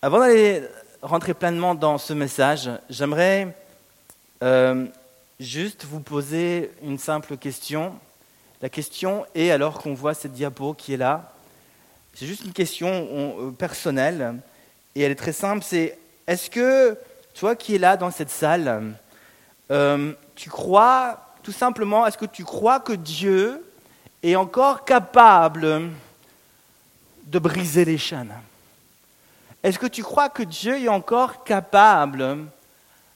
Avant d'aller rentrer pleinement dans ce message, j'aimerais euh, juste vous poser une simple question. La question est, alors qu'on voit cette diapo qui est là, c'est juste une question euh, personnelle et elle est très simple, c'est est-ce que toi qui es là dans cette salle, euh, tu crois tout simplement, est-ce que tu crois que Dieu est encore capable de briser les chaînes? Est-ce que tu crois que Dieu est encore capable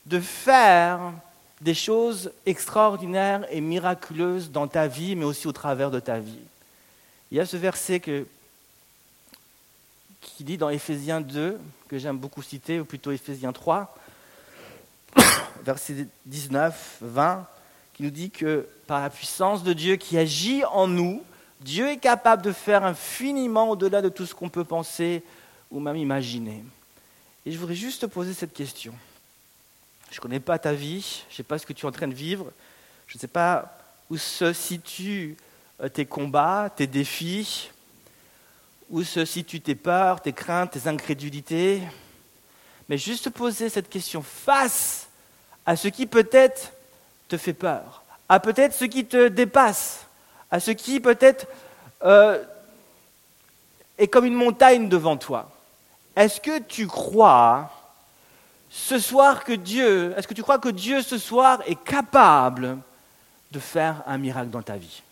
de faire des choses extraordinaires et miraculeuses dans ta vie, mais aussi au travers de ta vie? Il y a ce verset qui dit dans Éphésiens 2, que j'aime beaucoup citer, ou plutôt Éphésiens 3, verset 19, 20, qui nous dit que par la puissance de Dieu qui agit en nous, Dieu est capable de faire infiniment au-delà de tout ce qu'on peut penser ou même imaginer. Et je voudrais juste te poser cette question. Je ne connais pas ta vie, je ne sais pas ce que tu es en train de vivre, je ne sais pas où se situent euh, tes combats, tes défis, où se situent tes peurs, tes craintes, tes incrédulités. Mais juste te poser cette question face à ce qui peut-être te fait peur, à peut-être ce qui te dépasse, à ce qui peut-être euh, est comme une montagne devant toi. Est-ce que tu crois ce soir que Dieu, est-ce que tu crois que Dieu ce soir est capable de faire un miracle dans ta vie?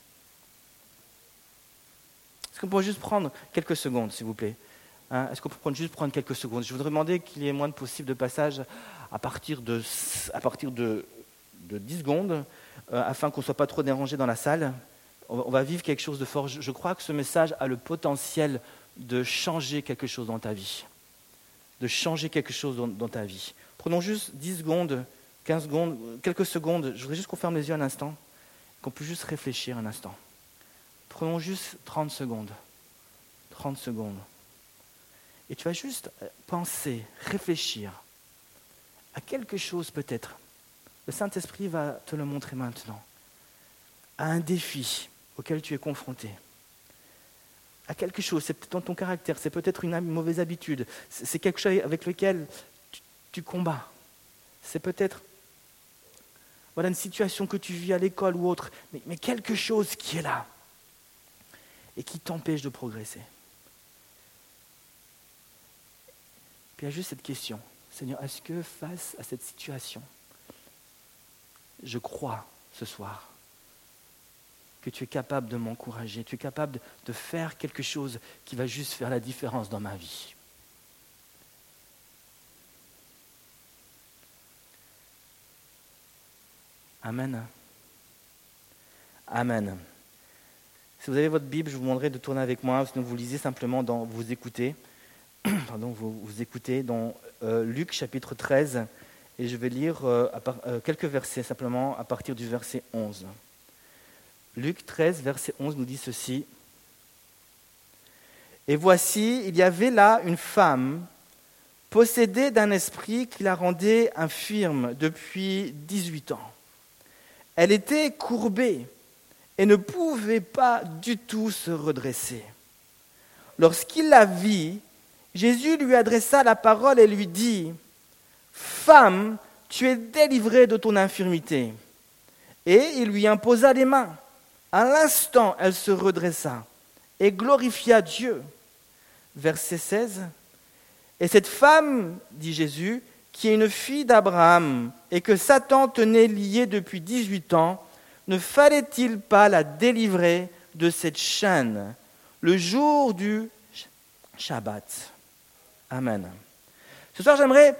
Est-ce qu'on pourrait juste prendre quelques secondes, s'il vous plaît? Hein? Est-ce qu'on peut juste prendre quelques secondes? Je voudrais demander qu'il y ait moins de possible de passages à partir de, à partir de, de 10 secondes, euh, afin qu'on ne soit pas trop dérangé dans la salle. On va vivre quelque chose de fort. Je crois que ce message a le potentiel de changer quelque chose dans ta vie. De changer quelque chose dans, ta vie. Prenons juste 10 secondes, 15 secondes, quelques secondes. Je voudrais juste qu'on ferme les yeux un instant, qu'on puisse juste réfléchir un instant. Prenons juste 30 secondes. 30 secondes. Et tu vas juste penser, réfléchir à quelque chose peut-être. Le Saint-Esprit va te le montrer maintenant. À un défi auquel tu es confronté. À quelque chose, c'est peut-être dans ton caractère, c'est peut-être une mauvaise habitude, c'est quelque chose avec lequel tu, combats. C'est peut-être voilà une situation que tu vis à l'école ou autre, mais, mais quelque chose qui est là et qui t'empêche de progresser. Puis il y a juste cette question. Seigneur, est-ce que face à cette situation, je crois ce soir que tu es capable de m'encourager, tu es capable de faire quelque chose qui va juste faire la différence dans ma vie. Amen. Amen. Si vous avez votre Bible, je vous demanderai de tourner avec moi, sinon vous lisez simplement dans vous écoutez. Pardon, vous, écoutez dans euh, Luc chapitre 13, et je vais lire euh, euh, quelques versets simplement à partir du verset 11. Luc 13, verset 11 nous dit ceci. Et voici, il y avait là une femme possédée d'un esprit qui la rendait infirme depuis 18 ans. Elle était courbée et ne pouvait pas du tout se redresser. Lorsqu'il la vit, Jésus lui adressa la parole et lui dit, Femme, tu es délivrée de ton infirmité. Et il lui imposa les mains. À l'instant, elle se redressa et glorifia Dieu. Verset 16. Et cette femme, dit Jésus, qui est une fille d'Abraham et que Satan tenait liée depuis 18 ans, ne fallait-il pas la délivrer de cette chaîne le jour du Shabbat? Amen. Ce soir, j'aimerais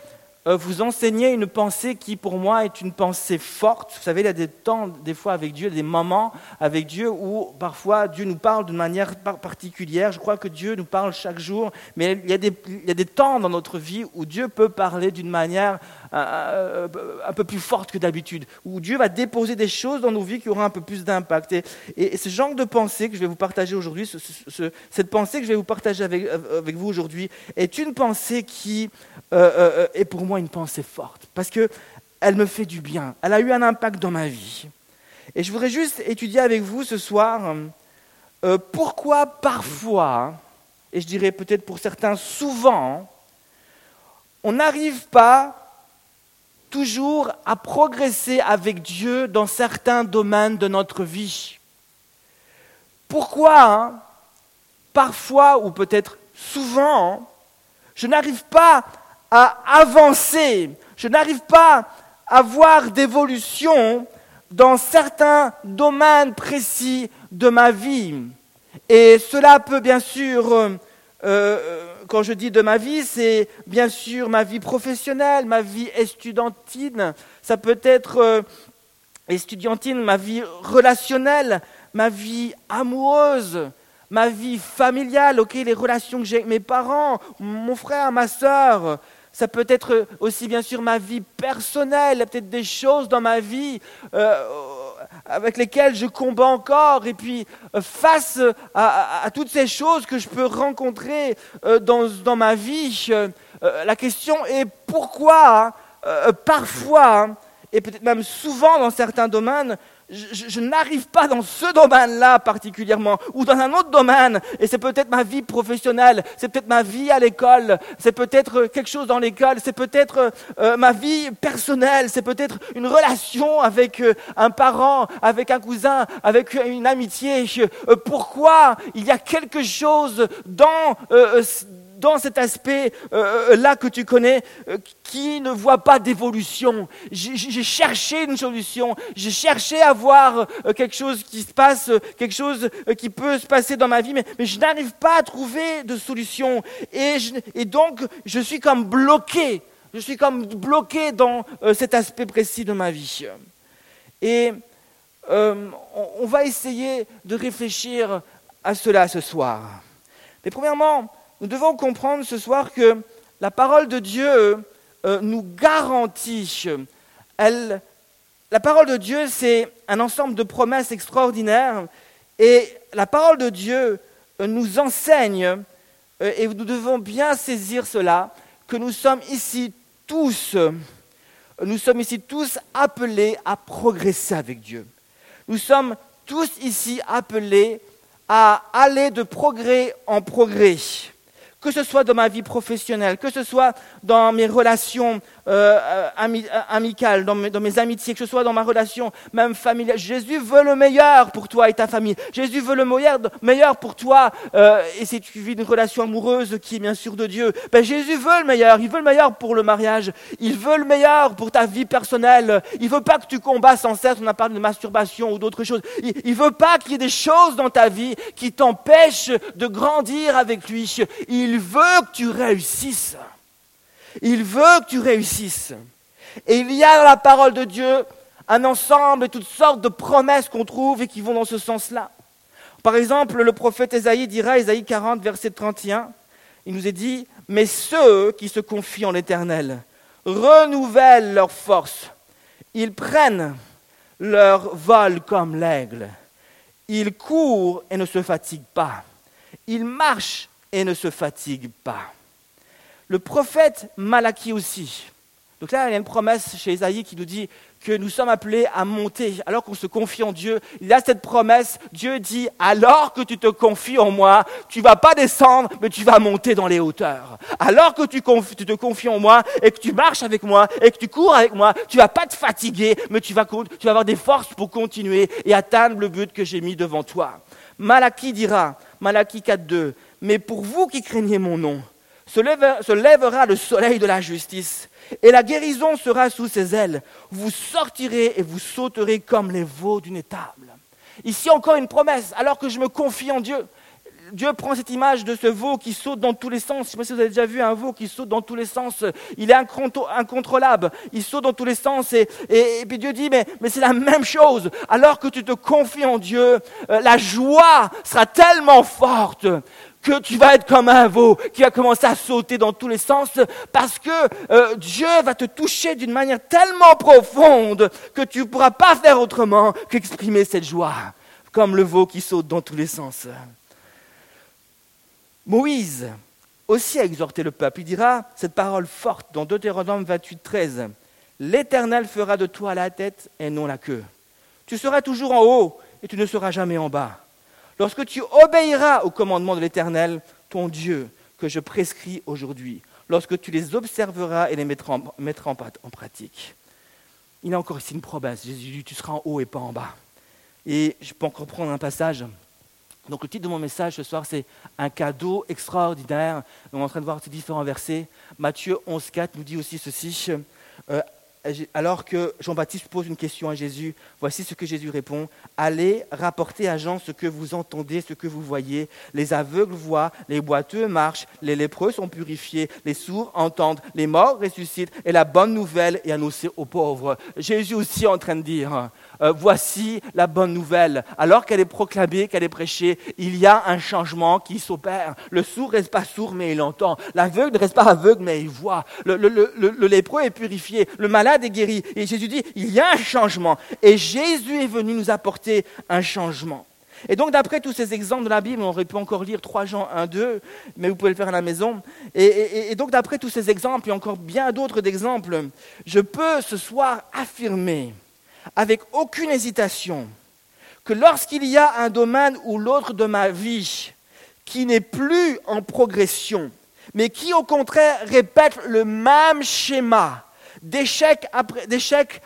vous enseigner une pensée qui, pour moi, est une pensée forte. Vous savez, il y a des temps, des fois, avec Dieu, des moments avec Dieu où, parfois, Dieu nous parle d'une manière particulière. Je crois que Dieu nous parle chaque jour, mais il y a des temps dans notre vie où Dieu peut parler d'une manière euh, euh, un peu plus forte que d'habitude, où Dieu va déposer des choses dans nos vies qui auront un peu plus d'impact. Et, ce genre de pensée que je vais vous partager aujourd'hui, cette pensée que je vais vous partager avec, avec vous aujourd'hui, est une pensée qui euh, est pour moi une pensée forte, parce qu'elle me fait du bien, elle a eu un impact dans ma vie. Et je voudrais juste étudier avec vous ce soir pourquoi parfois, et je dirais peut-être pour certains souvent, on n'arrive pas toujours à progresser avec Dieu dans certains domaines de notre vie. Pourquoi hein, Parfois, ou peut-être souvent, je n'arrive pas à avancer, je n'arrive pas à avoir d'évolution dans certains domaines précis de ma vie. Et cela peut bien sûr, euh, euh, quand je dis de ma vie, c'est bien sûr ma vie professionnelle, ma vie estudiantine, ça peut être euh, estudiantine, ma vie relationnelle, ma vie amoureuse, ma vie familiale, les relations que j'ai avec mes parents, mon frère, ma soeur. Ça peut être aussi bien sûr ma vie personnelle, peut-être des choses dans ma vie avec lesquels je combats encore, et puis euh, face à, toutes ces choses que je peux rencontrer euh, dans, ma vie, euh, la question est pourquoi parfois, et peut-être même souvent dans certains domaines, je, n'arrive pas dans ce domaine-là particulièrement, ou dans un autre domaine, et c'est peut-être ma vie professionnelle, c'est peut-être ma vie à l'école, c'est peut-être quelque chose dans l'école, c'est peut-être euh, ma vie personnelle, c'est peut-être une relation avec euh, un parent, avec un cousin, avec une amitié. Euh, pourquoi il y a quelque chose dans dans cet aspect euh, euh, que tu connais euh, qui ne voit pas d'évolution. J'ai cherché une solution, j'ai cherché à voir quelque chose qui se passe, quelque chose qui peut se passer dans ma vie, mais, je n'arrive pas à trouver de solution. Et, donc, je suis comme bloqué, je suis comme bloqué dans cet aspect précis de ma vie. Et on va essayer de réfléchir à cela ce soir. Mais premièrement, nous devons comprendre ce soir que la parole de Dieu euh, nous garantit. La parole de Dieu, c'est un ensemble de promesses extraordinaires. Et la parole de Dieu euh, nous enseigne, euh, et nous devons bien saisir cela, que nous sommes ici tous, nous sommes ici tous appelés à progresser avec Dieu. Nous sommes tous ici appelés à aller de progrès en progrès que ce soit dans ma vie professionnelle, que ce soit dans mes relations euh, euh, euh, amicales, dans mes, amitiés, que ce soit dans ma relation même familiale. Jésus veut le meilleur pour toi et ta famille. Jésus veut le meilleur, pour toi. et si tu vis une relation amoureuse qui est bien sûr de Dieu, ben Jésus veut le meilleur. Il veut le meilleur pour le mariage. Il veut le meilleur pour ta vie personnelle. Il veut pas que tu combats sans cesse. On a parlé de masturbation ou d'autres choses. Il, il veut pas qu'il y ait des choses dans ta vie qui t'empêchent de grandir avec lui. Il veut que tu réussisses. Il veut que tu réussisses. Et il y a dans la parole de Dieu un ensemble et toutes sortes de promesses qu'on trouve et qui vont dans ce sens-là. Par exemple, le prophète Ésaïe dira, Ésaïe 40, verset 31, il nous est dit, mais ceux qui se confient en l'Éternel renouvellent leur force. Ils prennent leur vol comme l'aigle. Ils courent et ne se fatiguent pas. Ils marchent et ne se fatiguent pas. Le prophète Malachie aussi. Donc là, il y a une promesse chez Isaïe qui nous dit que nous sommes appelés à monter alors qu'on se confie en Dieu. Il y a cette promesse. Dieu dit, alors que tu te confies en moi, tu vas pas descendre, mais tu vas monter dans les hauteurs. Alors que tu, te confies en moi et que tu marches avec moi et que tu cours avec moi, tu vas pas te fatiguer, mais tu vas, tu vas avoir des forces pour continuer et atteindre le but que j'ai mis devant toi. Malachie dira, Malachie 4.2, mais pour vous qui craignez mon nom, se, lèvera le soleil de la justice, et la guérison sera sous ses ailes. Vous sortirez et vous sauterez comme les veaux d'une étable. Ici encore une promesse, alors que je me confie en Dieu. Dieu prend cette image de ce veau qui saute dans tous les sens. Je ne sais pas si vous avez déjà vu un veau qui saute dans tous les sens. Il est incontrôlable. Il saute dans tous les sens. Et, puis Dieu dit, mais, c'est la même chose. Alors que tu te confies en Dieu, euh, la joie sera tellement forte que tu vas être comme un veau qui va commencer à sauter dans tous les sens parce que euh, Dieu va te toucher d'une manière tellement profonde que tu ne pourras pas faire autrement qu'exprimer cette joie, comme le veau qui saute dans tous les sens. Moïse aussi a exhorté le peuple. Il dira cette parole forte dans Deutéronome 28, 13. L'Éternel fera de toi la tête et non la queue. Tu seras toujours en haut et tu ne seras jamais en bas lorsque tu obéiras au commandement de l'Éternel, ton Dieu, que je prescris aujourd'hui, lorsque tu les observeras et les mettras en, pratique. Il a encore ici une promesse. Jésus dit, tu seras en haut et pas en bas. Et je peux encore prendre un passage. Donc le titre de mon message ce soir, c'est Un cadeau extraordinaire. On est en train de voir ces différents versets. Matthieu 11, 4 nous dit aussi ceci. Euh, alors que Jean-Baptiste pose une question à Jésus, voici ce que Jésus répond. Allez rapporter à Jean ce que vous entendez, ce que vous voyez. Les aveugles voient, les boiteux marchent, les lépreux sont purifiés, les sourds entendent, les morts ressuscitent, et la bonne nouvelle est annoncée aux pauvres. Jésus aussi est en train de dire, euh, voici la bonne nouvelle. Alors qu'elle est proclamée, qu'elle est prêchée, il y a un changement qui s'opère. Le sourd ne reste pas sourd, mais il entend. L'aveugle ne reste pas aveugle, mais il voit. Le, lépreux est purifié. Le malade est guéri. Et Jésus dit, il y a un changement. Et Jésus est venu nous apporter un changement. Et donc, d'après tous ces exemples de la Bible, on aurait pu encore lire 3 Jean 1, 2, mais vous pouvez le faire à la maison. Et, et donc, d'après tous ces exemples, et encore bien d'autres d'exemples, je peux ce soir affirmer avec aucune hésitation que lorsqu'il y a un domaine ou l'autre de ma vie qui n'est plus en progression, mais qui au contraire répète le même schéma, d'échec après,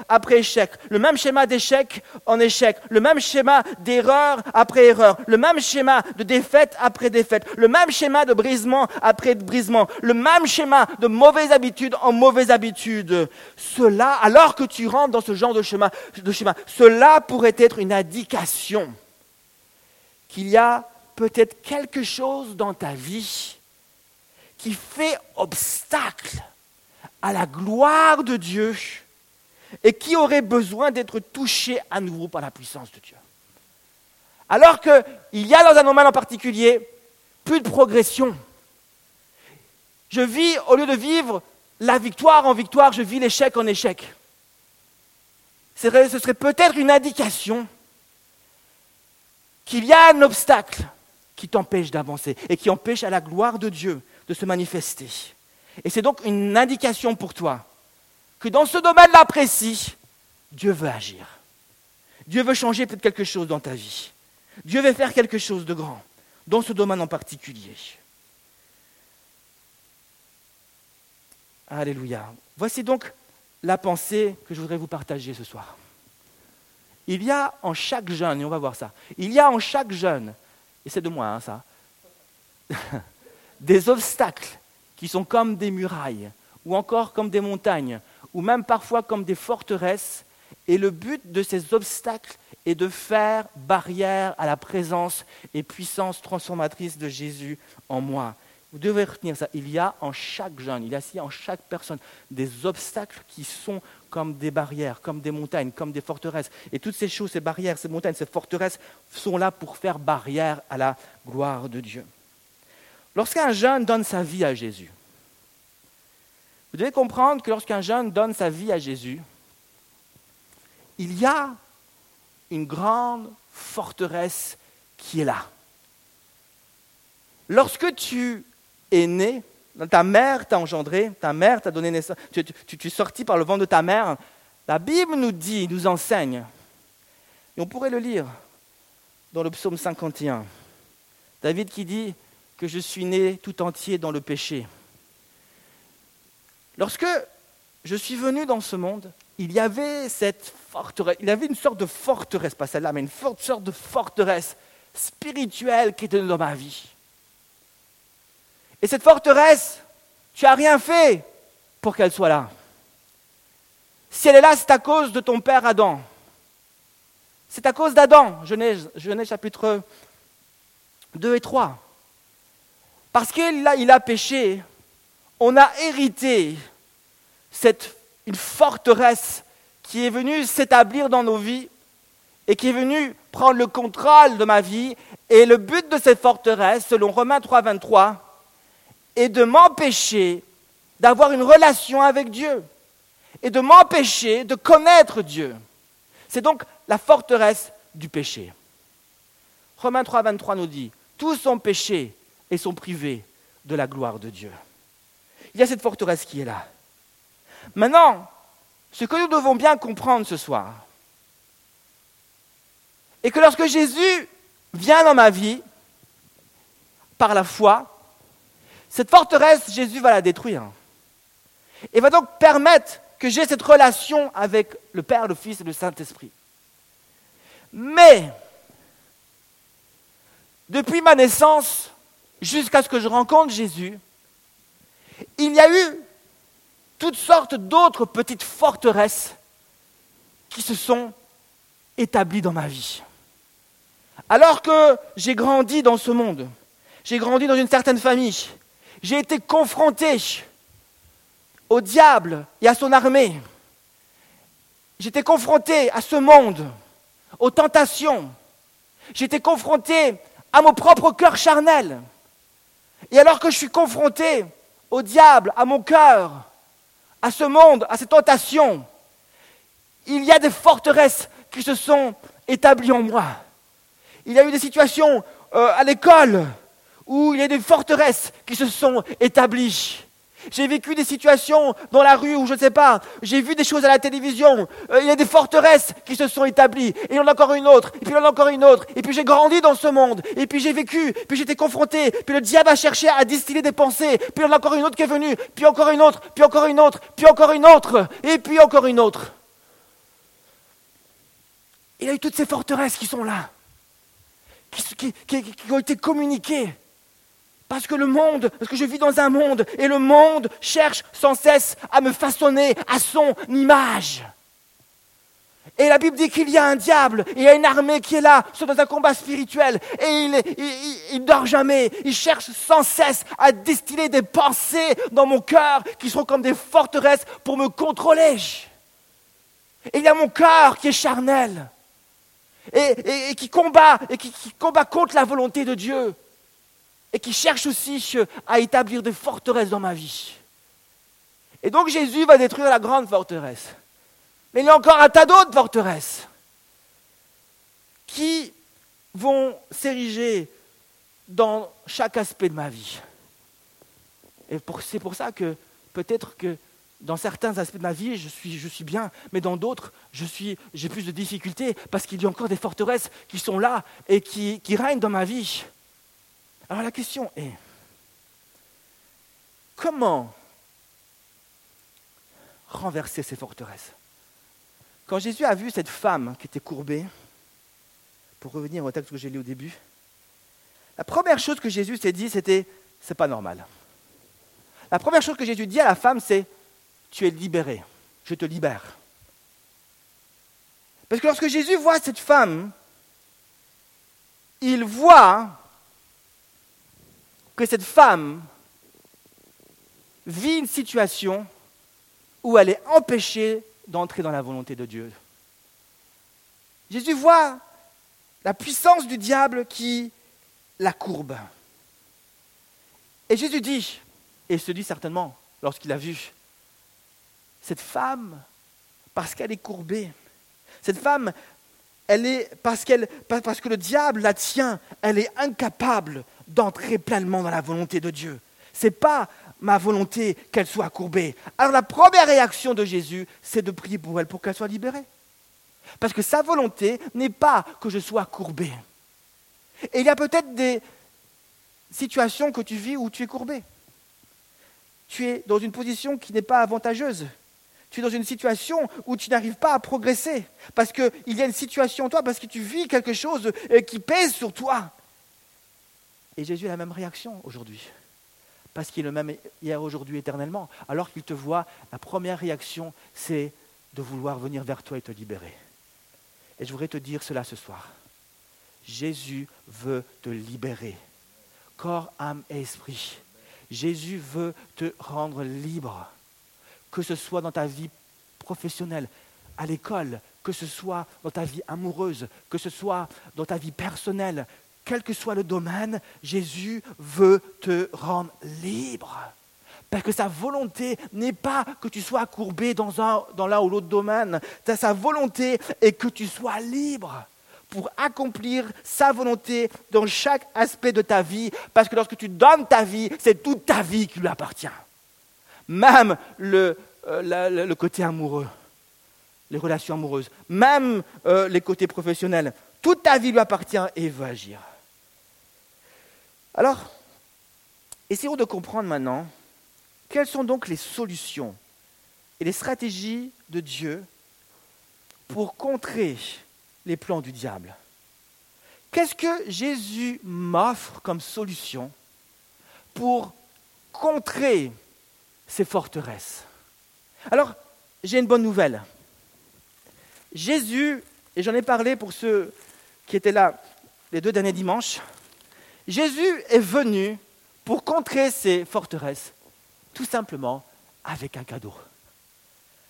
après échec, le même schéma d'échec en échec, le même schéma d'erreur après erreur, le même schéma de défaite après défaite, le même schéma de brisement après brisement, le même schéma de mauvaise habitude en mauvaise habitude. Cela, alors que tu rentres dans ce genre de schéma, de schéma cela pourrait être une indication qu'il y a peut-être quelque chose dans ta vie qui fait obstacle à la gloire de Dieu et qui aurait besoin d'être touché à nouveau par la puissance de Dieu. Alors qu'il y a dans un domaine en particulier plus de progression. Je vis, au lieu de vivre la victoire en victoire, je vis l'échec en échec. Ce serait peut-être une indication qu'il y a un obstacle qui t'empêche d'avancer et qui empêche à la gloire de Dieu de se manifester. Et c'est donc une indication pour toi que dans ce domaine-là précis, Dieu veut agir. Dieu veut changer peut-être quelque chose dans ta vie. Dieu veut faire quelque chose de grand, dans ce domaine en particulier. Alléluia. Voici donc la pensée que je voudrais vous partager ce soir. Il y a en chaque jeune, et on va voir ça, il y a en chaque jeune, et c'est de moi hein, ça, des obstacles qui sont comme des murailles, ou encore comme des montagnes, ou même parfois comme des forteresses. Et le but de ces obstacles est de faire barrière à la présence et puissance transformatrice de Jésus en moi. Vous devez retenir ça. Il y a en chaque jeune, il y a en chaque personne des obstacles qui sont comme des barrières, comme des montagnes, comme des forteresses. Et toutes ces choses, ces barrières, ces montagnes, ces forteresses sont là pour faire barrière à la gloire de Dieu. Lorsqu'un jeune donne sa vie à Jésus, vous devez comprendre que lorsqu'un jeune donne sa vie à Jésus, il y a une grande forteresse qui est là. Lorsque tu es né, ta mère t'a engendré, ta mère t'a donné naissance, tu, es sorti par le vent de ta mère, la Bible nous dit, nous enseigne, et on pourrait le lire dans le psaume 51. David qui dit, je suis né tout entier dans le péché. Lorsque je suis venu dans ce monde, il y avait cette forteresse, il y avait une sorte de forteresse, pas celle-là, mais une sorte de forteresse spirituelle qui était dans ma vie. Et cette forteresse, tu n'as rien fait pour qu'elle soit là. Si elle est là, c'est à cause de ton père Adam. C'est à cause d'Adam, Genèse, Genèse chapitre 2 et 3. Parce qu'il a, il a péché, on a hérité cette, une forteresse qui est venue s'établir dans nos vies et qui est venue prendre le contrôle de ma vie. Et le but de cette forteresse, selon Romains 3, 23, est de m'empêcher d'avoir une relation avec Dieu et de m'empêcher de connaître Dieu. C'est donc la forteresse du péché. Romains 3, 23 nous dit, tous ont péché et sont privés de la gloire de Dieu. Il y a cette forteresse qui est là. Maintenant, ce que nous devons bien comprendre ce soir, est que lorsque Jésus vient dans ma vie, par la foi, cette forteresse, Jésus va la détruire. Et va donc permettre que j'ai cette relation avec le Père, le Fils et le Saint-Esprit. Mais, depuis ma naissance jusqu'à ce que je rencontre Jésus, il y a eu toutes sortes d'autres petites forteresses qui se sont établies dans ma vie. Alors que j'ai grandi dans ce monde, j'ai grandi dans une certaine famille, j'ai été confronté au diable et à son armée. J'étais confronté à ce monde, aux tentations. J'étais confronté à mon propre cœur charnel. Et alors que je suis confronté au diable, à mon cœur, à ce monde, à ces tentations, il y a des forteresses qui se sont établies en moi. Il y a eu des situations euh, à l'école où il y a des forteresses qui se sont établies. J'ai vécu des situations dans la rue où je ne sais pas, j'ai vu des choses à la télévision, euh, il y a des forteresses qui se sont établies, et il y en a encore une autre, et puis il y en a encore une autre, et puis j'ai grandi dans ce monde, et puis j'ai vécu, puis j'étais confronté, puis le diable a cherché à distiller des pensées, puis il y en a encore une autre qui est venue, puis encore une autre, puis encore une autre, puis encore une autre, et puis encore une autre. Il y a eu toutes ces forteresses qui sont là, qui, qui ont été communiquées parce que le monde, parce que je vis dans un monde, et le monde cherche sans cesse à me façonner à son image. Et la Bible dit qu'il y a un diable, il y a une armée qui est là, soit dans un combat spirituel, et il, ne dort jamais. Il cherche sans cesse à distiller des pensées dans mon cœur qui seront comme des forteresses pour me contrôler. Et il y a mon cœur qui est charnel, et, qui combat, et qui combat contre la volonté de Dieu et qui cherche aussi à établir des forteresses dans ma vie. Et donc Jésus va détruire la grande forteresse. Mais il y a encore un tas d'autres forteresses qui vont s'ériger dans chaque aspect de ma vie. Et c'est pour ça que peut-être que dans certains aspects de ma vie, je suis, bien, mais dans d'autres, j'ai plus de difficultés parce qu'il y a encore des forteresses qui sont là et qui règnent dans ma vie. Alors la question est, comment renverser ces forteresses? Quand Jésus a vu cette femme qui était courbée, pour revenir au texte que j'ai lu au début, la première chose que Jésus s'est dit, c'était c'est pas normal. La première chose que Jésus dit à la femme, c'est tu es libérée, je te libère. Parce que lorsque Jésus voit cette femme, il voit que cette femme vit une situation où elle est empêchée d'entrer dans la volonté de Dieu. Jésus voit la puissance du diable qui la courbe. Et Jésus dit, et se dit certainement lorsqu'il a vu, cette femme, parce qu'elle est courbée, cette femme, elle est, parce que le diable la tient, elle est incapable d'entrer pleinement dans la volonté de Dieu. Ce n'est pas ma volonté qu'elle soit courbée. Alors la première réaction de Jésus, c'est de prier pour elle, pour qu'elle soit libérée. Parce que sa volonté n'est pas que je sois courbé. Et il y a peut-être des situations que tu vis où tu es courbé. Tu es dans une position qui n'est pas avantageuse. Tu es dans une situation où tu n'arrives pas à progresser. Parce qu'il y a une situation en toi, parce que tu vis quelque chose euh, qui pèse sur toi. Et Jésus a la même réaction aujourd'hui. Parce qu'il est le même hier, aujourd'hui, éternellement. Alors qu'il te voit, la première réaction, c'est de vouloir venir vers toi et te libérer. Et je voudrais te dire cela ce soir. Jésus veut te libérer. Corps, âme et esprit. Jésus veut te rendre libre. Que ce soit dans ta vie professionnelle, à l'école, que ce soit dans ta vie amoureuse, que ce soit dans ta vie personnelle, quel que soit le domaine, Jésus veut te rendre libre. Parce que sa volonté n'est pas que tu sois courbé dans, l'un ou l'autre domaine. Sa volonté est que tu sois libre pour accomplir sa volonté dans chaque aspect de ta vie. Parce que lorsque tu donnes ta vie, c'est toute ta vie qui lui appartient. Même le, euh, côté amoureux, les relations amoureuses, même euh, les côtés professionnels. Toute ta vie lui appartient et veut agir. Alors, Essayons de comprendre maintenant quelles sont donc les solutions et les stratégies de Dieu pour contrer les plans du diable. Qu'est-ce que Jésus m'offre comme solution pour contrer ces forteresses? Alors, j'ai une bonne nouvelle. Jésus, et j'en ai parlé pour ceux qui étaient là les deux derniers dimanches, Jésus est venu pour contrer ces forteresses, tout simplement avec un cadeau.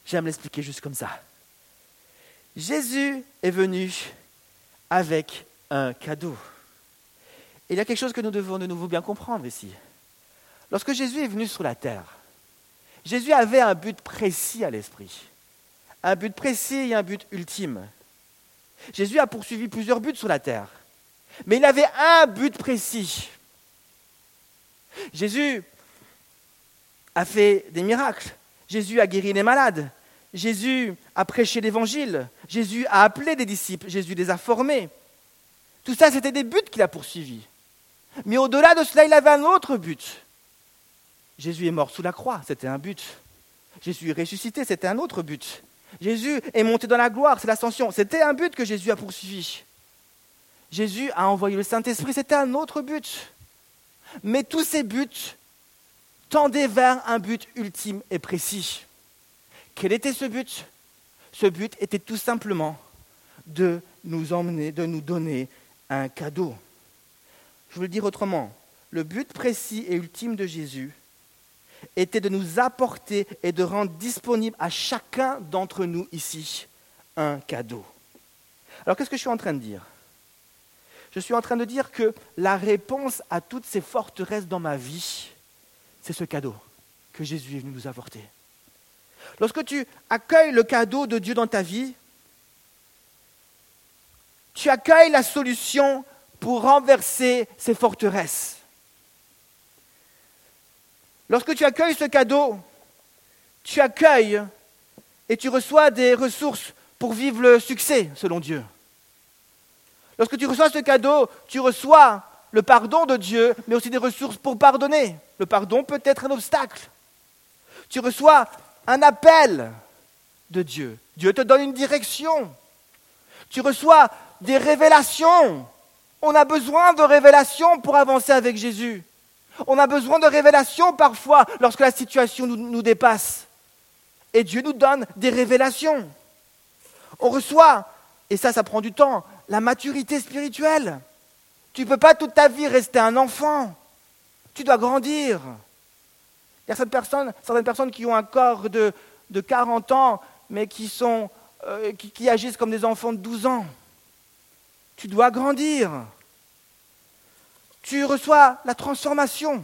J'aime l'expliquer juste comme ça. Jésus est venu avec un cadeau. Il y a quelque chose que nous devons de nouveau bien comprendre ici. Lorsque Jésus est venu sur la terre, Jésus avait un but précis à l'esprit. Un but précis et un but ultime. Jésus a poursuivi plusieurs buts sur la terre. Mais il avait un but précis. Jésus a fait des miracles. Jésus a guéri les malades. Jésus a prêché l'évangile. Jésus a appelé des disciples. Jésus les a formés. Tout ça, c'était des buts qu'il a poursuivis. Mais au-delà de cela, il avait un autre but. Jésus est mort sous la croix, c'était un but. Jésus est ressuscité, c'était un autre but. Jésus est monté dans la gloire, c'est l'ascension, c'était un but que Jésus a poursuivi. Jésus a envoyé le Saint-Esprit, c'était un autre but. Mais tous ces buts tendaient vers un but ultime et précis. Quel était ce but? Ce but était tout simplement de nous emmener, de nous donner un cadeau. Je veux le dire autrement. Le but précis et ultime de Jésus était de nous apporter et de rendre disponible à chacun d'entre nous ici un cadeau. Alors qu'est-ce que je suis en train de dire? Je suis en train de dire que la réponse à toutes ces forteresses dans ma vie, c'est ce cadeau que Jésus est venu nous apporter. Lorsque tu accueilles le cadeau de Dieu dans ta vie, tu accueilles la solution pour renverser ces forteresses. Lorsque tu accueilles ce cadeau, tu accueilles et tu reçois des ressources pour vivre le succès selon Dieu. Lorsque tu reçois ce cadeau, tu reçois le pardon de Dieu, mais aussi des ressources pour pardonner. Le pardon peut être un obstacle. Tu reçois un appel de Dieu. Dieu te donne une direction. Tu reçois des révélations. On a besoin de révélations pour avancer avec Jésus. On a besoin de révélations parfois lorsque la situation nous, dépasse. Et Dieu nous donne des révélations. On reçoit, et ça, ça prend du temps, la maturité spirituelle. Tu ne peux pas toute ta vie rester un enfant. Tu dois grandir. Il y a certaines personnes, qui ont un corps de, 40 ans, mais qui, sont, euh, qui agissent comme des enfants de 12 ans. Tu dois grandir tu reçois la transformation,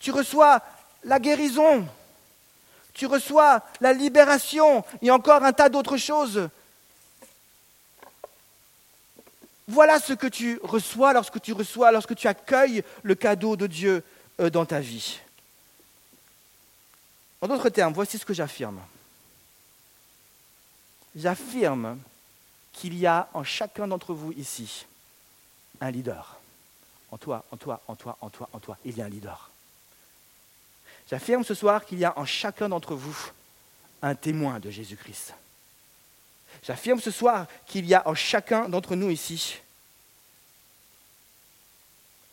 tu reçois la guérison, tu reçois la libération et encore un tas d'autres choses. Voilà ce que tu reçois lorsque tu reçois, lorsque tu accueilles le cadeau de Dieu euh, dans ta vie. En d'autres termes, voici ce que j'affirme. J'affirme qu'il y a en chacun d'entre vous ici un leader en toi, en toi, en toi, en toi, en toi, il y a un leader. J'affirme ce soir qu'il y a en chacun d'entre vous un témoin de Jésus-Christ. J'affirme ce soir qu'il y a en chacun d'entre nous ici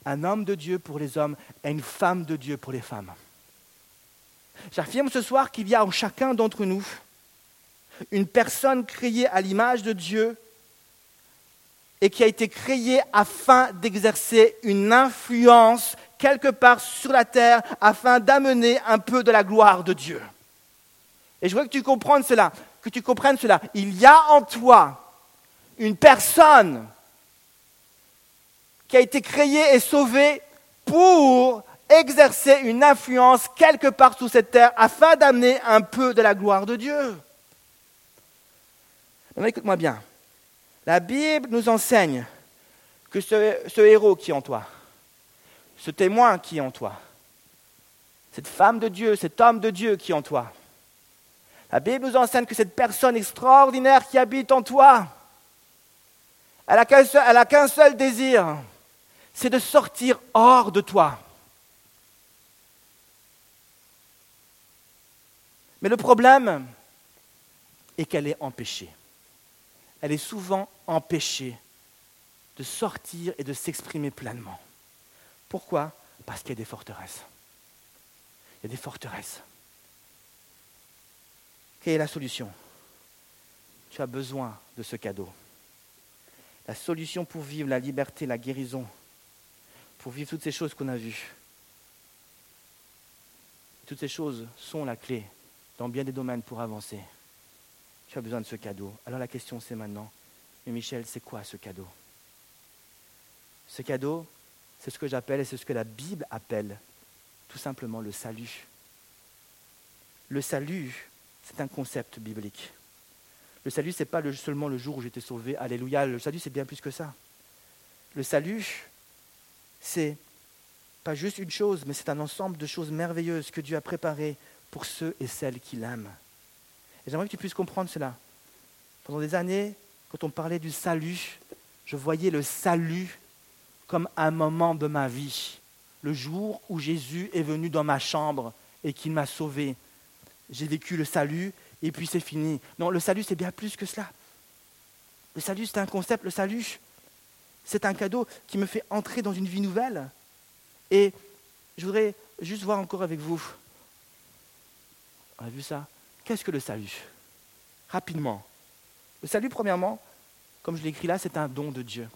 un homme de Dieu pour les hommes et une femme de Dieu pour les femmes. J'affirme ce soir qu'il y a en chacun d'entre nous une personne créée à l'image de Dieu et qui a été créé afin d'exercer une influence quelque part sur la terre afin d'amener un peu de la gloire de Dieu. Et je veux que tu comprennes cela, que tu comprennes cela. Il y a en toi une personne qui a été créée et sauvée pour exercer une influence quelque part sur cette terre afin d'amener un peu de la gloire de Dieu. Écoute-moi bien. La Bible nous enseigne que ce, héros qui est en toi, ce témoin qui est en toi, cette femme de Dieu, cet homme de Dieu qui est en toi, la Bible nous enseigne que cette personne extraordinaire qui habite en toi, elle n'a qu'un seul, désir, c'est de sortir hors de toi. Mais le problème est qu'elle est empêchée. Elle est souvent empêchée de sortir et de s'exprimer pleinement. Pourquoi? Parce qu'il y a des forteresses. Il y a des forteresses. Quelle est la solution? Tu as besoin de ce cadeau. La solution pour vivre la liberté, la guérison, pour vivre toutes ces choses qu'on a vues. Toutes ces choses sont la clé dans bien des domaines pour avancer. Tu as besoin de ce cadeau. Alors la question c'est maintenant, mais Michel, c'est quoi ce cadeau? Ce cadeau, c'est ce que j'appelle et c'est ce que la Bible appelle tout simplement le salut. Le salut, c'est un concept biblique. Le salut, ce n'est pas seulement le jour où j'étais sauvé, alléluia. Le salut, c'est bien plus que ça. Le salut, c'est pas juste une chose, mais c'est un ensemble de choses merveilleuses que Dieu a préparées pour ceux et celles qui l'aiment. Et j'aimerais que tu puisses comprendre cela. Pendant des années, quand on parlait du salut, je voyais le salut comme un moment de ma vie. Le jour où Jésus est venu dans ma chambre et qu'il m'a sauvé. J'ai vécu le salut et puis c'est fini. Non, le salut, c'est bien plus que cela. Le salut, c'est un concept. Le salut, c'est un cadeau qui me fait entrer dans une vie nouvelle. Et je voudrais juste voir encore avec vous. On a vu ça Qu'est-ce que le salut? Rapidement. Le salut, premièrement, comme je l'ai écrit là, c'est un don de Dieu.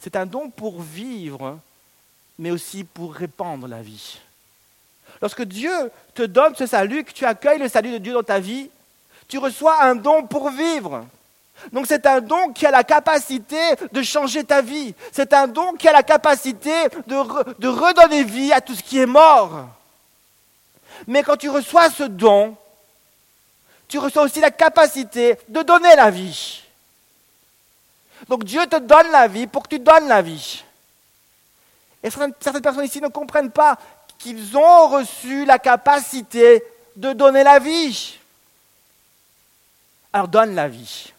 C'est un don pour vivre, mais aussi pour répandre la vie. Lorsque Dieu te donne ce salut, que tu accueilles le salut de Dieu dans ta vie, tu reçois un don pour vivre. Donc c'est un don qui a la capacité de changer ta vie. C'est un don qui a la capacité de, redonner vie à tout ce qui est mort. Mais quand tu reçois ce don, tu reçois aussi la capacité de donner la vie. Donc Dieu te donne la vie pour que tu donnes la vie. Et certaines personnes ici ne comprennent pas qu'ils ont reçu la capacité de donner la vie. Alors donne la vie.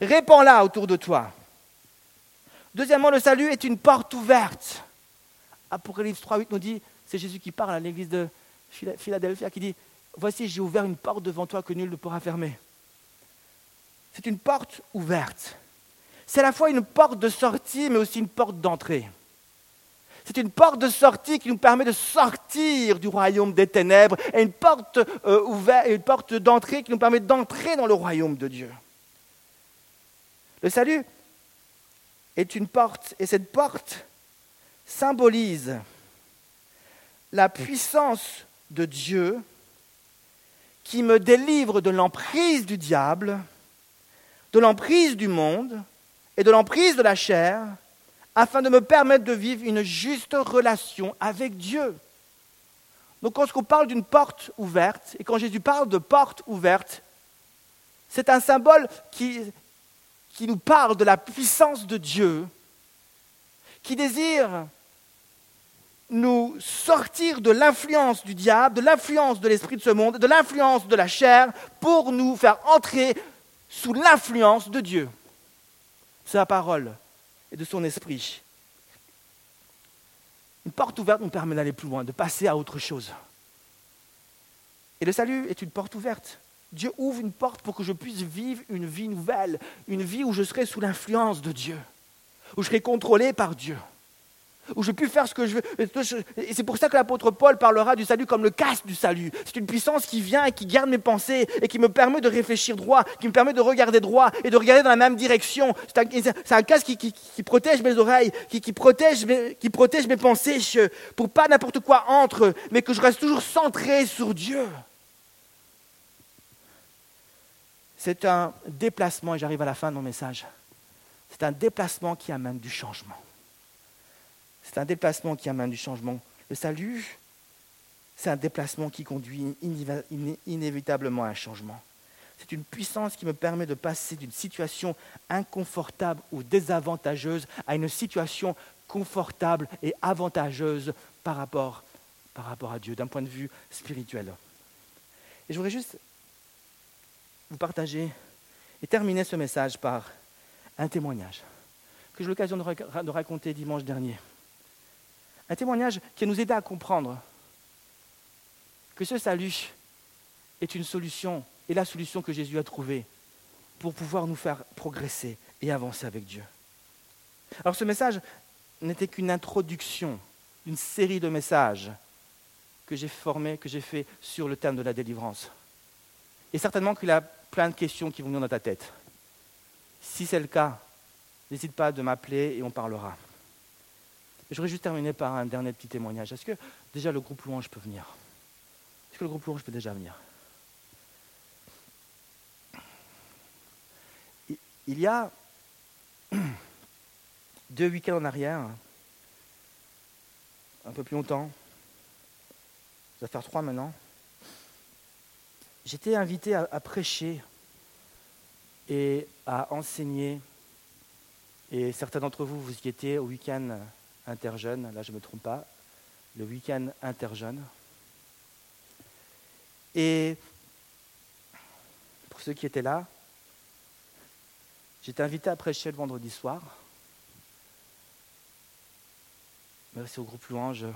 Répands-la autour de toi. Deuxièmement, le salut est une porte ouverte. Apocalypse 3.8 nous dit, c'est Jésus qui parle à l'église de Philadelphie, qui dit, Voici, j'ai ouvert une porte devant toi que nul ne pourra fermer. C'est une porte ouverte. C'est à la fois une porte de sortie, mais aussi une porte d'entrée. C'est une porte de sortie qui nous permet de sortir du royaume des ténèbres et une porte euh, une porte d'entrée qui nous permet d'entrer dans le royaume de Dieu. Le salut est une porte et cette porte symbolise la puissance de Dieu qui me délivre de l'emprise du diable, de l'emprise du monde et de l'emprise de la chair, afin de me permettre de vivre une juste relation avec Dieu. Donc quand on parle d'une porte ouverte, et quand Jésus parle de porte ouverte, c'est un symbole qui, qui nous parle de la puissance de Dieu, qui désire nous sortir de l'influence du diable, de l'influence de l'esprit de ce monde, de l'influence de la chair, pour nous faire entrer sous l'influence de Dieu, de sa parole et de son esprit. Une porte ouverte nous permet d'aller plus loin, de passer à autre chose. Et le salut est une porte ouverte. Dieu ouvre une porte pour que je puisse vivre une vie nouvelle, une vie où je serai sous l'influence de Dieu, où je serai contrôlé par Dieu où je peux faire ce que je veux. Et c'est pour ça que l'apôtre Paul parlera du salut comme le casque du salut. C'est une puissance qui vient et qui garde mes pensées et qui me permet de réfléchir droit, qui me permet de regarder droit et de regarder dans la même direction. C'est un, casque qui, protège mes oreilles, qui, protège mes, qui protège mes pensées pour pas n'importe quoi entre, mais que je reste toujours centré sur Dieu. C'est un déplacement, et j'arrive à la fin de mon message, c'est un déplacement qui amène du changement. C'est un déplacement qui amène du changement. Le salut, c'est un déplacement qui conduit inévitablement à un changement. C'est une puissance qui me permet de passer d'une situation inconfortable ou désavantageuse à une situation confortable et avantageuse par rapport, par rapport à Dieu, d'un point de vue spirituel. Et je voudrais juste vous partager et terminer ce message par un témoignage que j'ai eu l'occasion de raconter dimanche dernier. Un témoignage qui nous aide à comprendre que ce salut est une solution, et la solution que Jésus a trouvée pour pouvoir nous faire progresser et avancer avec Dieu. Alors ce message n'était qu'une introduction d'une série de messages que j'ai formés, que j'ai fait sur le thème de la délivrance. Et certainement qu'il y a plein de questions qui vont venir dans ta tête. Si c'est le cas, n'hésite pas de m'appeler et on parlera. Je voudrais juste terminer par un dernier petit témoignage. Est-ce que déjà le groupe louange peut venir? Est-ce que le groupe louange peut déjà venir? Il y a deux week-ends en arrière, un peu plus longtemps, ça va faire trois maintenant, j'étais invité à, prêcher et à enseigner. Et certains d'entre vous, vous y étiez au week-end interjeunes, là je ne me trompe pas, le week-end interjeunes. Et pour ceux qui étaient là, j'étais invité à prêcher le vendredi soir. Merci au groupe Louange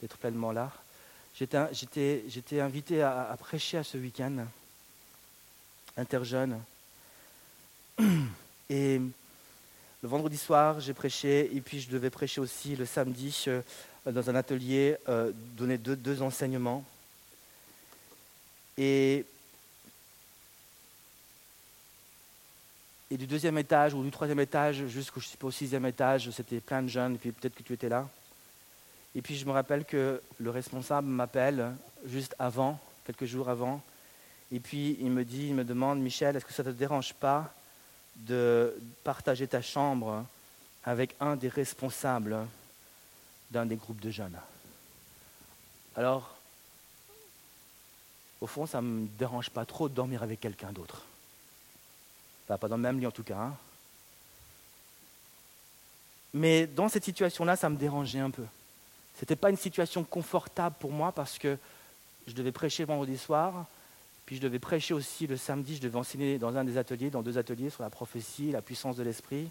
d'être pleinement là. J'étais invité à, à, prêcher à ce week-end interjeune. Et le vendredi soir, j'ai prêché, et puis je devais prêcher aussi le samedi euh, dans un atelier, euh, donner deux, enseignements. Et, du deuxième étage ou du troisième étage jusqu'au au sixième étage, c'était plein de jeunes, et puis peut-être que tu étais là. Et puis je me rappelle que le responsable m'appelle juste avant, quelques jours avant, et puis il me dit, il me demande, Michel, est-ce que ça ne te dérange pas de partager ta chambre avec un des responsables d'un des groupes de jeunes. Alors, au fond, ça ne me dérange pas trop de dormir avec quelqu'un d'autre. pas dans le même lit en tout cas. Hein. Mais dans cette situation-là, ça me dérangeait un peu. Ce n'était pas une situation confortable pour moi parce que je devais prêcher vendredi soir, puis je devais prêcher aussi le samedi, je devais enseigner dans un des ateliers, dans deux ateliers sur la prophétie, la puissance de l'esprit.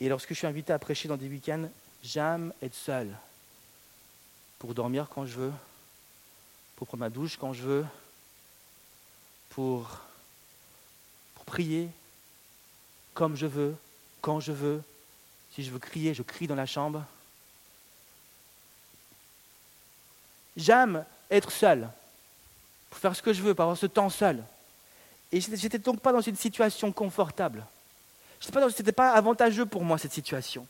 Et lorsque je suis invité à prêcher dans des week-ends, j'aime être seul pour dormir quand je veux, pour prendre ma douche quand je veux, pour, pour prier comme je veux, quand je veux. Si je veux crier, je crie dans la chambre. J'aime être seul faire ce que je veux, pour avoir ce temps seul. Et je n'étais donc pas dans une situation confortable. Ce n'était pas, avantageux pour moi, cette situation.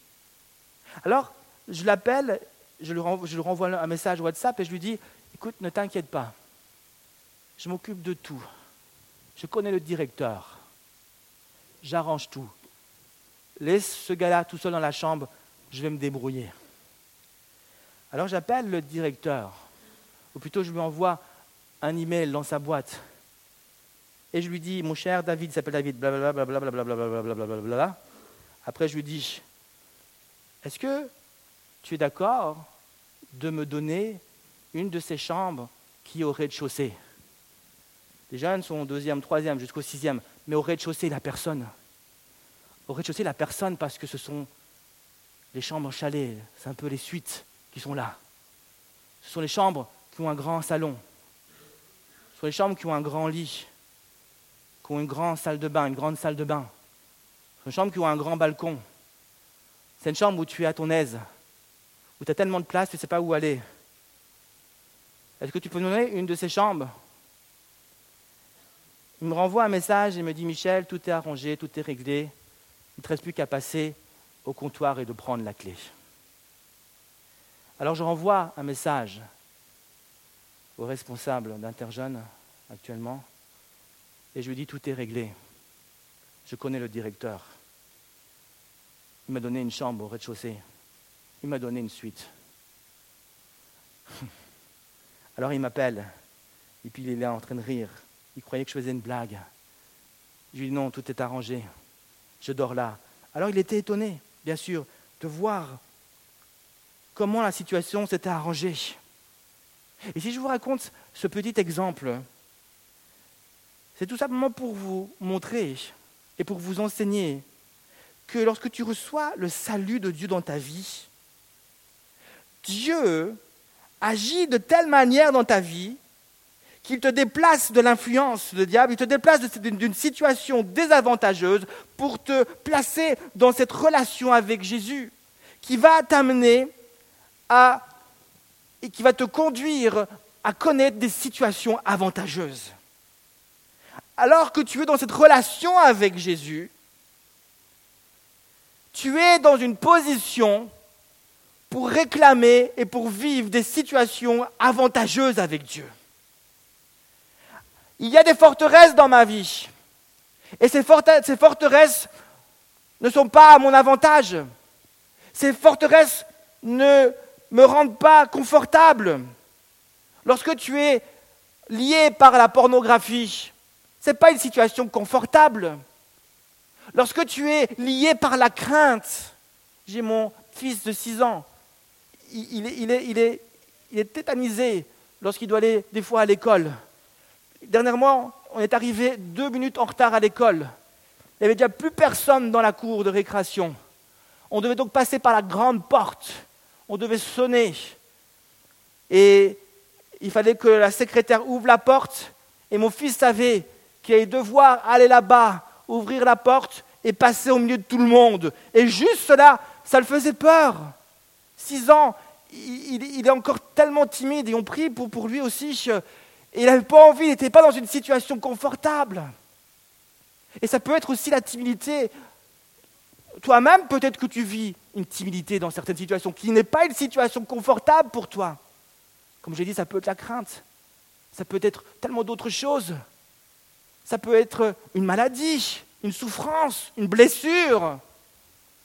Alors, je l'appelle, je, je lui renvoie un message WhatsApp et je lui dis, écoute, ne t'inquiète pas, je m'occupe de tout. Je connais le directeur. J'arrange tout. Laisse ce gars-là tout seul dans la chambre, je vais me débrouiller. Alors j'appelle le directeur, ou plutôt je lui envoie un email dans sa boîte. Et je lui dis, mon cher David, il s'appelle David, blablabla, blablabla. Après, je lui dis, est-ce que tu es d'accord de me donner une de ces chambres qui est au rez-de-chaussée? Les jeunes sont au deuxième, troisième, jusqu'au sixième, mais au rez-de-chaussée, la personne. Au rez-de-chaussée, la personne, parce que ce sont les chambres en chalet, c'est un peu les suites qui sont là. Ce sont les chambres qui ont un grand salon, sur les chambres qui ont un grand lit, qui ont une grande salle de bain, une grande salle de bain. Sur les chambres qui ont un grand balcon. C'est une chambre où tu es à ton aise, où tu as tellement de place, tu ne sais pas où aller. Est-ce que tu peux nous donner une de ces chambres? Il me renvoie un message et me dit Michel, tout est arrangé, tout est réglé. Il ne te reste plus qu'à passer au comptoir et de prendre la clé. Alors je renvoie un message au responsable d'Interjeune actuellement, et je lui dis tout est réglé. Je connais le directeur. Il m'a donné une chambre au rez-de-chaussée. Il m'a donné une suite. Alors il m'appelle, et puis il est là en train de rire. Il croyait que je faisais une blague. Je lui dis non, tout est arrangé. Je dors là. Alors il était étonné, bien sûr, de voir comment la situation s'était arrangée. Et si je vous raconte ce petit exemple, c'est tout simplement pour vous montrer et pour vous enseigner que lorsque tu reçois le salut de Dieu dans ta vie, Dieu agit de telle manière dans ta vie qu'il te déplace de l'influence, le diable, il te déplace d'une situation désavantageuse pour te placer dans cette relation avec Jésus, qui va t'amener à, qui va te conduire à connaître des situations avantageuses. Alors que tu es dans cette relation avec Jésus, tu es dans une position pour réclamer et pour vivre des situations avantageuses avec Dieu. Il y a des forteresses dans ma vie. Et ces forteresses ne sont pas à mon avantage. Ces forteresses ne me rendent pas confortable. Lorsque tu es lié par la pornographie, ce n'est pas une situation confortable. Lorsque tu es lié par la crainte, j'ai mon fils de 6 ans, il, est, il est tétanisé lorsqu'il doit aller des fois à l'école. Dernièrement, on est arrivé deux minutes en retard à l'école. Il n'y avait déjà plus personne dans la cour de récréation. On devait donc passer par la grande porte. On devait sonner. Et il fallait que la secrétaire ouvre la porte. Et mon fils savait qu'il allait devoir aller là-bas, ouvrir la porte et passer au milieu de tout le monde. Et juste cela, ça le faisait peur. Six ans, il, est encore tellement timide et on prie pour, pour lui aussi il n'avait pas envie, il n'était pas dans une situation confortable. Et ça peut être aussi la timidité. Toi-même, peut-être que tu vis une timidité dans certaines situations qui n'est pas une situation confortable pour toi. Comme j'ai dit, ça peut être la crainte. Ça peut être tellement d'autres choses. Ça peut être une maladie, une souffrance, une blessure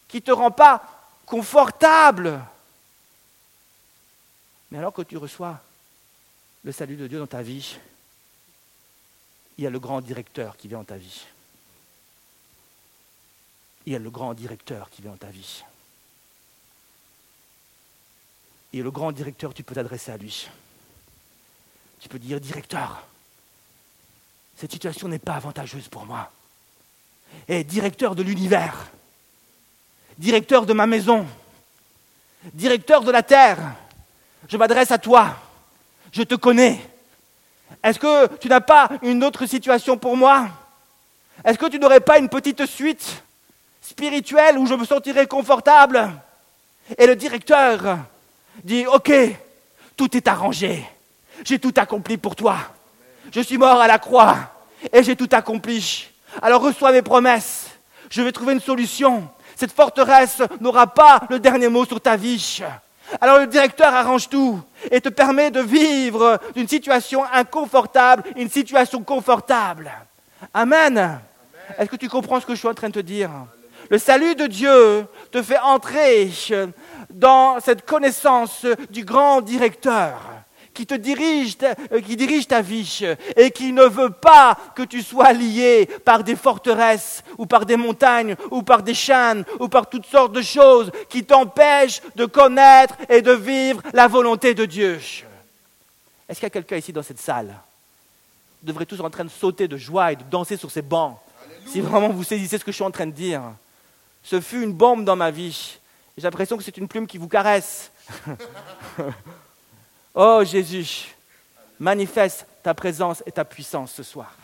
qui ne te rend pas confortable. Mais alors que tu reçois le salut de Dieu dans ta vie, il y a le grand directeur qui vient dans ta vie. Il y a le grand directeur qui vient dans ta vie. Et le grand directeur, tu peux t'adresser à lui. Tu peux dire, directeur, cette situation n'est pas avantageuse pour moi. Et directeur de l'univers, directeur de ma maison, directeur de la terre, je m'adresse à toi je te connais. Est-ce que tu n'as pas une autre situation pour moi? Est-ce que tu n'aurais pas une petite suite? Spirituelle où je me sentirais confortable Et le directeur dit, OK, tout est arrangé. J'ai tout accompli pour toi. Je suis mort à la croix et j'ai tout accompli. Alors reçois mes promesses. Je vais trouver une solution. Cette forteresse n'aura pas le dernier mot sur ta vie. Alors le directeur arrange tout et te permet de vivre d'une situation inconfortable, une situation confortable. Amen. Est-ce que tu comprends ce que je suis en train de te dire? Le salut de Dieu te fait entrer dans cette connaissance du grand directeur qui te dirige, euh, qui dirige ta vie et qui ne veut pas que tu sois lié par des forteresses ou par des montagnes ou par des chaînes ou par toutes sortes de choses qui t'empêchent de connaître et de vivre la volonté de Dieu. Est-ce qu'il y a quelqu'un ici dans cette salle? Vous devrez tous en train de sauter de joie et de danser sur ces bancs. Si vraiment vous saisissez ce que je suis en train de dire. Ce fut une bombe dans ma vie. J'ai l'impression que c'est une plume qui vous caresse. Oh Jésus, manifeste ta présence et ta puissance ce soir.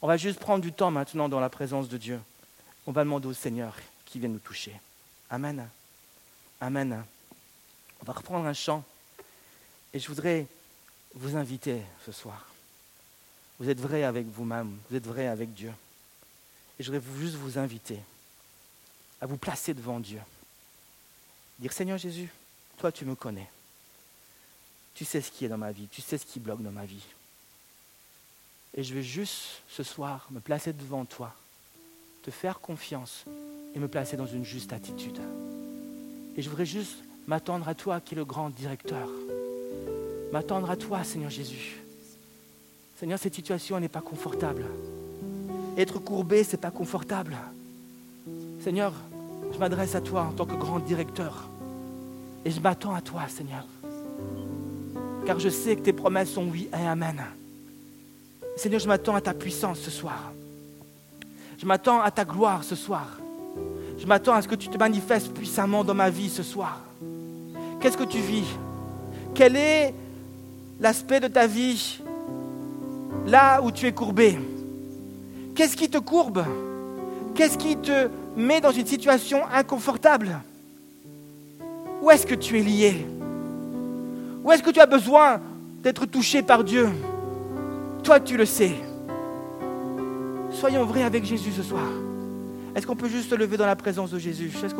On va juste prendre du temps maintenant dans la présence de Dieu. On va demander au Seigneur qui vienne nous toucher. Amen. Amen. On va reprendre un chant et je voudrais vous inviter ce soir. Vous êtes vrai avec vous-même, vous êtes vrai avec Dieu. Et je voudrais juste vous inviter à vous placer devant Dieu. Dire Seigneur Jésus, toi tu me connais. Tu sais ce qui est dans ma vie, tu sais ce qui bloque dans ma vie. Et je vais juste ce soir me placer devant toi, te faire confiance et me placer dans une juste attitude. Et je voudrais juste m'attendre à toi qui es le grand directeur. M'attendre à toi, Seigneur Jésus. Seigneur, cette situation n'est pas confortable. Être courbé, ce n'est pas confortable. Seigneur, je m'adresse à toi en tant que grand directeur. Et je m'attends à toi, Seigneur car je sais que tes promesses sont oui et amen. Seigneur, je m'attends à ta puissance ce soir. Je m'attends à ta gloire ce soir. Je m'attends à ce que tu te manifestes puissamment dans ma vie ce soir. Qu'est-ce que tu vis? Quel est l'aspect de ta vie là où tu es courbé? Qu'est-ce qui te courbe? Qu'est-ce qui te met dans une situation inconfortable Où est-ce que tu es lié? Où est-ce que tu as besoin d'être touché par Dieu? Toi, tu le sais. Soyons vrais avec Jésus ce soir. Est-ce qu'on peut juste se lever dans la présence de Jésus?